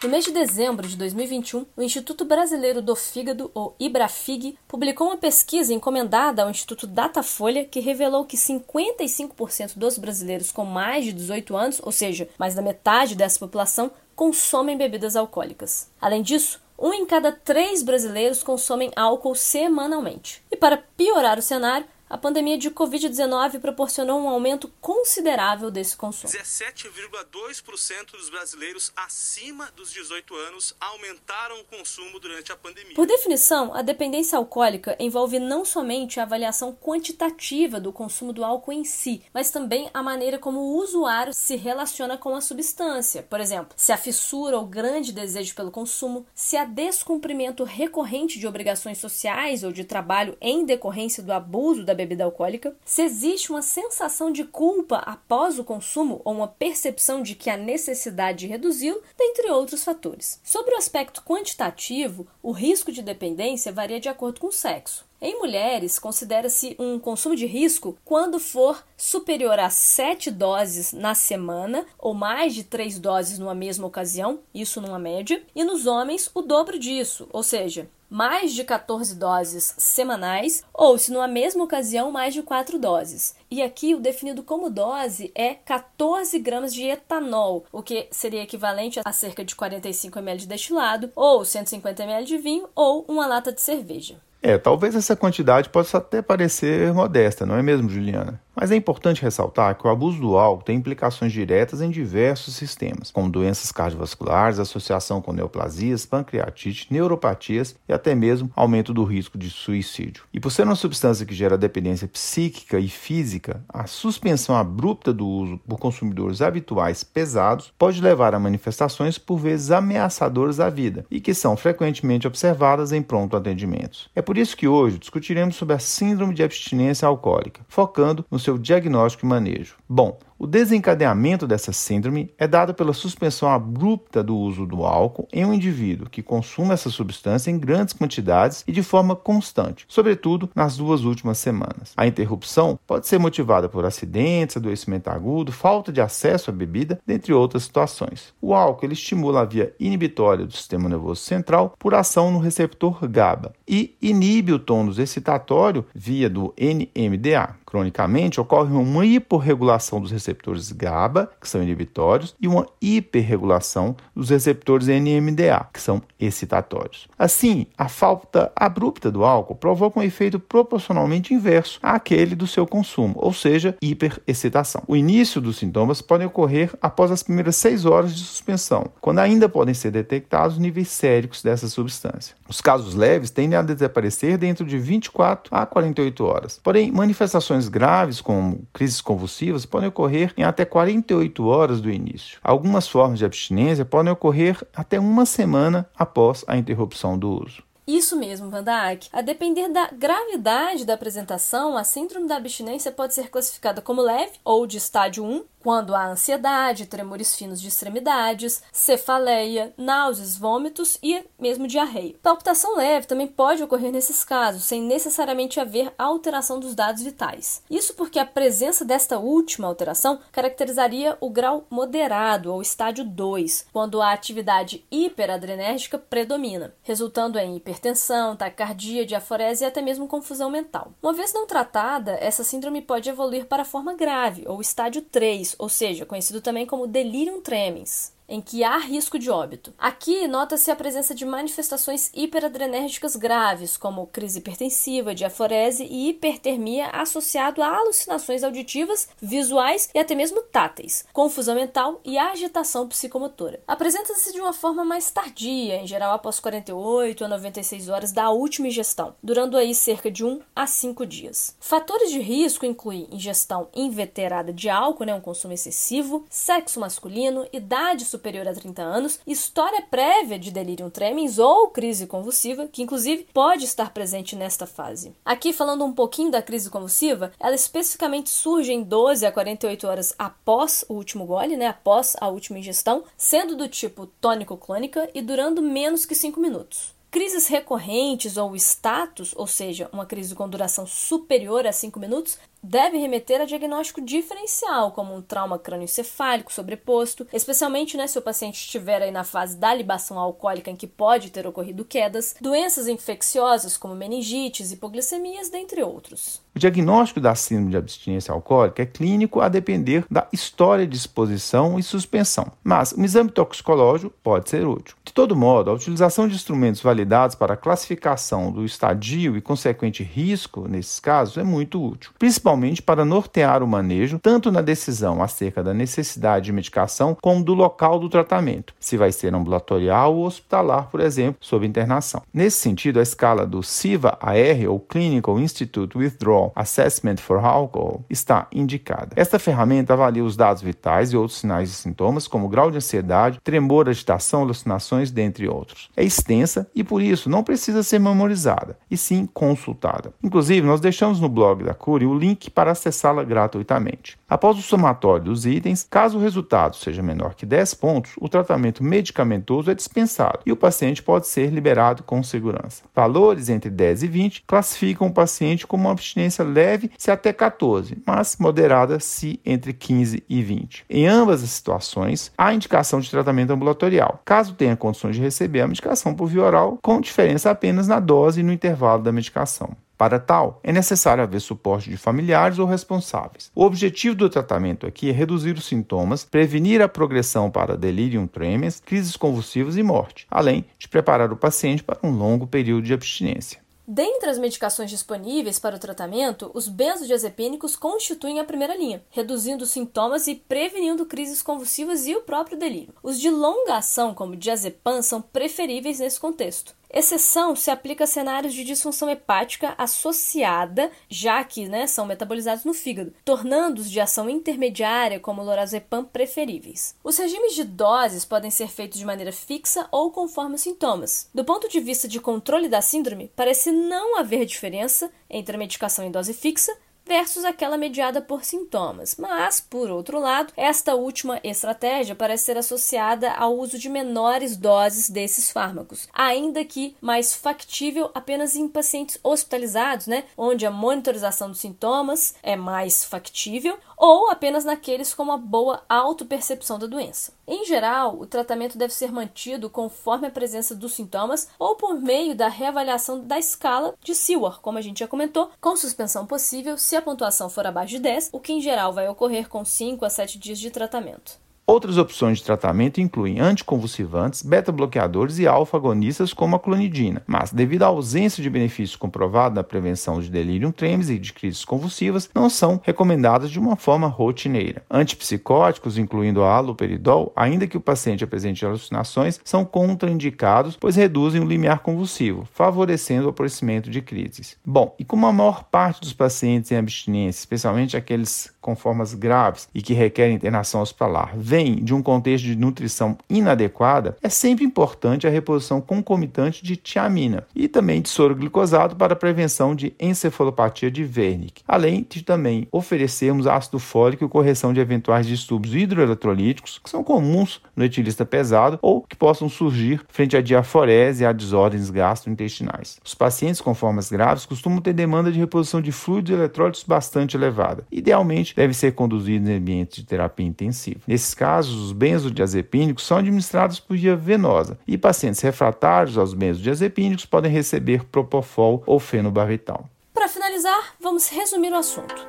No mês de dezembro de 2021, o Instituto Brasileiro do Fígado, ou IBRAFIG, publicou uma pesquisa encomendada ao Instituto Datafolha que revelou que 55% dos brasileiros com mais de 18 anos, ou seja, mais da metade dessa população, consomem bebidas alcoólicas. Além disso, um em cada três brasileiros consomem álcool semanalmente. E para piorar o cenário, a pandemia de Covid-19 proporcionou um aumento considerável desse consumo. 17,2% dos brasileiros acima dos 18 anos aumentaram o consumo durante a pandemia. Por definição, a dependência alcoólica envolve não somente a avaliação quantitativa do consumo do álcool em si, mas também a maneira como o usuário se relaciona com a substância. Por exemplo, se há fissura ou grande desejo pelo consumo, se há descumprimento recorrente de obrigações sociais ou de trabalho em decorrência do abuso da bebida alcoólica, se existe uma sensação de culpa após o consumo ou uma percepção de que há necessidade de reduzi-lo, dentre outros fatores. Sobre o aspecto quantitativo, o risco de dependência varia de acordo com o sexo. Em mulheres, considera-se um consumo de risco quando for superior a 7 doses na semana ou mais de 3 doses numa mesma ocasião, isso numa média, e nos homens o dobro disso, ou seja, mais de 14 doses semanais ou, se numa mesma ocasião, mais de 4 doses. E aqui o definido como dose é 14 gramas de etanol, o que seria equivalente a cerca de 45 ml de destilado, ou 150 ml de vinho, ou uma lata de cerveja. É, talvez essa quantidade possa até parecer modesta, não é mesmo, Juliana? Mas é importante ressaltar que o abuso do álcool tem implicações diretas em diversos sistemas, como doenças cardiovasculares, associação com neoplasias, pancreatite, neuropatias e até mesmo aumento do risco de suicídio. E por ser uma substância que gera dependência psíquica e física, a suspensão abrupta do uso por consumidores habituais pesados pode levar a manifestações por vezes ameaçadoras à vida e que são frequentemente observadas em pronto atendimentos. É por isso que hoje discutiremos sobre a síndrome de abstinência alcoólica, focando no diagnóstico e manejo. Bom, o desencadeamento dessa síndrome é dado pela suspensão abrupta do uso do álcool em um indivíduo que consuma essa substância em grandes quantidades e de forma constante, sobretudo nas duas últimas semanas. A interrupção pode ser motivada por acidentes, adoecimento agudo, falta de acesso à bebida, dentre outras situações. O álcool ele estimula a via inibitória do sistema nervoso central por ação no receptor GABA e inibe o tônus excitatório via do NMDA. Cronicamente, ocorre uma hiporregulação dos receptores GABA, que são inibitórios, e uma hiperregulação dos receptores NMDA, que são excitatórios. Assim, a falta abrupta do álcool provoca um efeito proporcionalmente inverso àquele do seu consumo, ou seja, hiperexcitação. O início dos sintomas podem ocorrer após as primeiras seis horas de suspensão, quando ainda podem ser detectados níveis séricos dessa substância. Os casos leves tendem a desaparecer dentro de 24 a 48 horas. Porém, manifestações graves, como crises convulsivas, podem ocorrer em até 48 horas do início. Algumas formas de abstinência podem ocorrer até uma semana após a interrupção do uso. Isso mesmo, Van. A depender da gravidade da apresentação, a síndrome da abstinência pode ser classificada como leve ou de estágio 1, quando há ansiedade, tremores finos de extremidades, cefaleia, náuseas, vômitos e mesmo diarreia. Palpitação leve também pode ocorrer nesses casos, sem necessariamente haver alteração dos dados vitais. Isso porque a presença desta última alteração caracterizaria o grau moderado ou estádio 2, quando a atividade hiperadrenérgica predomina, resultando em hipertensão, taquicardia, diaforese e até mesmo confusão mental. Uma vez não tratada, essa síndrome pode evoluir para a forma grave ou estádio 3, ou seja, conhecido também como delirium tremens em que há risco de óbito. Aqui nota-se a presença de manifestações hiperadrenérgicas graves, como crise hipertensiva, diaforese e hipertermia associado a alucinações auditivas, visuais e até mesmo táteis, confusão mental e agitação psicomotora. Apresenta-se de uma forma mais tardia, em geral após 48 a 96 horas da última ingestão, durando aí cerca de 1 a 5 dias. Fatores de risco incluem ingestão inveterada de álcool, né, um consumo excessivo, sexo masculino, idade a 30 anos, história prévia de delírio tremens ou crise convulsiva, que inclusive pode estar presente nesta fase. Aqui falando um pouquinho da crise convulsiva, ela especificamente surge em 12 a 48 horas após o último gole, né, após a última ingestão, sendo do tipo tônico-clônica e durando menos que 5 minutos. Crises recorrentes ou status, ou seja, uma crise com duração superior a 5 minutos, deve remeter a diagnóstico diferencial, como um trauma crânioencefálico sobreposto, especialmente né, se o paciente estiver aí na fase da libação alcoólica em que pode ter ocorrido quedas, doenças infecciosas como meningites, hipoglicemias, dentre outros. O diagnóstico da síndrome de abstinência alcoólica é clínico a depender da história de exposição e suspensão, mas um exame toxicológico pode ser útil. De todo modo, a utilização de instrumentos validados para a classificação do estadio e consequente risco nesses casos é muito útil, principalmente para nortear o manejo tanto na decisão acerca da necessidade de medicação como do local do tratamento, se vai ser ambulatorial ou hospitalar, por exemplo, sob internação. Nesse sentido, a escala do CIVA-AR ou Clinical Institute Withdrawal Assessment for Alcohol está indicada. Esta ferramenta avalia os dados vitais e outros sinais e sintomas, como grau de ansiedade, tremor, agitação, alucinações, dentre outros. É extensa e, por isso, não precisa ser memorizada, e sim consultada. Inclusive, nós deixamos no blog da Cure o link para acessá-la gratuitamente. Após o somatório dos itens, caso o resultado seja menor que 10 pontos, o tratamento medicamentoso é dispensado e o paciente pode ser liberado com segurança. Valores entre 10 e 20 classificam o paciente como uma abstinência leve se até 14, mas moderada se entre 15 e 20. Em ambas as situações, há indicação de tratamento ambulatorial, caso tenha condições de receber a medicação por via oral, com diferença apenas na dose e no intervalo da medicação. Para tal, é necessário haver suporte de familiares ou responsáveis. O objetivo do tratamento aqui é reduzir os sintomas, prevenir a progressão para delirium tremens, crises convulsivas e morte, além de preparar o paciente para um longo período de abstinência. Dentre as medicações disponíveis para o tratamento, os benzodiazepínicos constituem a primeira linha, reduzindo os sintomas e prevenindo crises convulsivas e o próprio delírio. Os de longa ação, como diazepam, são preferíveis nesse contexto. Exceção se aplica a cenários de disfunção hepática associada, já que né, são metabolizados no fígado, tornando-os de ação intermediária, como lorazepam, preferíveis. Os regimes de doses podem ser feitos de maneira fixa ou conforme os sintomas. Do ponto de vista de controle da síndrome, parece não haver diferença entre a medicação em dose fixa versus aquela mediada por sintomas. Mas, por outro lado, esta última estratégia parece ser associada ao uso de menores doses desses fármacos, ainda que mais factível apenas em pacientes hospitalizados, né, onde a monitorização dos sintomas é mais factível, ou apenas naqueles com uma boa autopercepção da doença. Em geral, o tratamento deve ser mantido conforme a presença dos sintomas ou por meio da reavaliação da escala de Seward, como a gente já comentou, com suspensão possível se a pontuação for abaixo de 10, o que em geral vai ocorrer com 5 a 7 dias de tratamento. Outras opções de tratamento incluem anticonvulsivantes, beta-bloqueadores e alfa-agonistas como a clonidina, mas devido à ausência de benefício comprovado na prevenção de delirium tremens e de crises convulsivas, não são recomendadas de uma forma rotineira. Antipsicóticos, incluindo a haloperidol, ainda que o paciente apresente alucinações, são contraindicados, pois reduzem o limiar convulsivo, favorecendo o aparecimento de crises. Bom, e como a maior parte dos pacientes em abstinência, especialmente aqueles com formas graves e que requerem internação hospitalar, vem de um contexto de nutrição inadequada, é sempre importante a reposição concomitante de tiamina e também de soro glicosado para a prevenção de encefalopatia de Wernicke, além de também oferecermos ácido fólico e correção de eventuais distúrbios hidroeletrolíticos que são comuns no etilista pesado ou que possam surgir frente à diaforese e a desordens gastrointestinais. Os pacientes com formas graves costumam ter demanda de reposição de fluidos e eletrólitos bastante elevada. Idealmente, deve ser conduzidos em ambientes de terapia intensiva. Nesses casos, casos, os benzodiazepínicos são administrados por via venosa e pacientes refratários aos benzodiazepínicos podem receber propofol ou fenobarbital. Para finalizar, vamos resumir o assunto.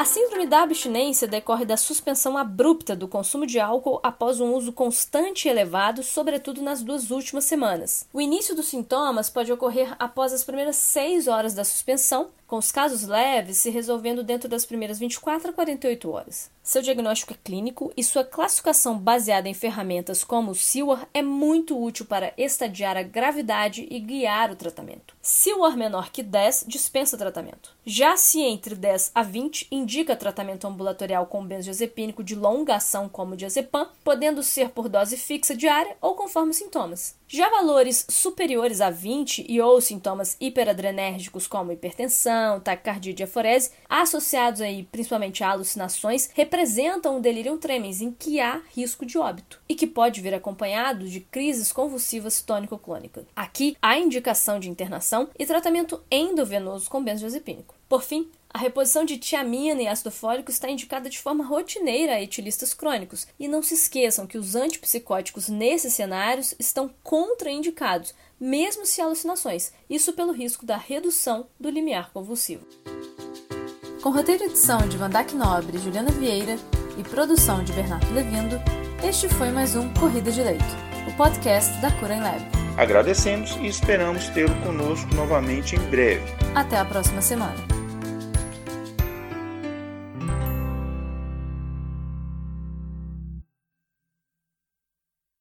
A síndrome da abstinência decorre da suspensão abrupta do consumo de álcool após um uso constante e elevado, sobretudo nas duas últimas semanas. O início dos sintomas pode ocorrer após as primeiras seis horas da suspensão, com os casos leves se resolvendo dentro das primeiras 24 a 48 horas. Seu diagnóstico é clínico e sua classificação baseada em ferramentas como o SIWAR é muito útil para estadiar a gravidade e guiar o tratamento. SIWAR menor que 10 dispensa tratamento. Já se entre 10 a 20 indica tratamento ambulatorial com benzodiazepínico de longa ação como o diazepam, podendo ser por dose fixa diária ou conforme os sintomas. Já valores superiores a 20 e ou sintomas hiperadrenérgicos como hipertensão, taquicardia e diaforese, associados aí principalmente a alucinações, representam um delírio tremens em que há risco de óbito e que pode vir acompanhado de crises convulsivas tônico-clônicas. Aqui há indicação de internação e tratamento endovenoso com benzodiazepínico. Por fim, a reposição de tiamina e ácido fólico está indicada de forma rotineira a etilistas crônicos. E não se esqueçam que os antipsicóticos nesses cenários estão contraindicados, mesmo se alucinações, isso pelo risco da redução do limiar convulsivo. Com roteiro e edição de Vandac Nobre e Juliana Vieira e produção de Bernardo Levindo, este foi mais um Corrida de Leito, o podcast da Cura em Lab. Agradecemos e esperamos tê-lo conosco novamente em breve. Até a próxima semana.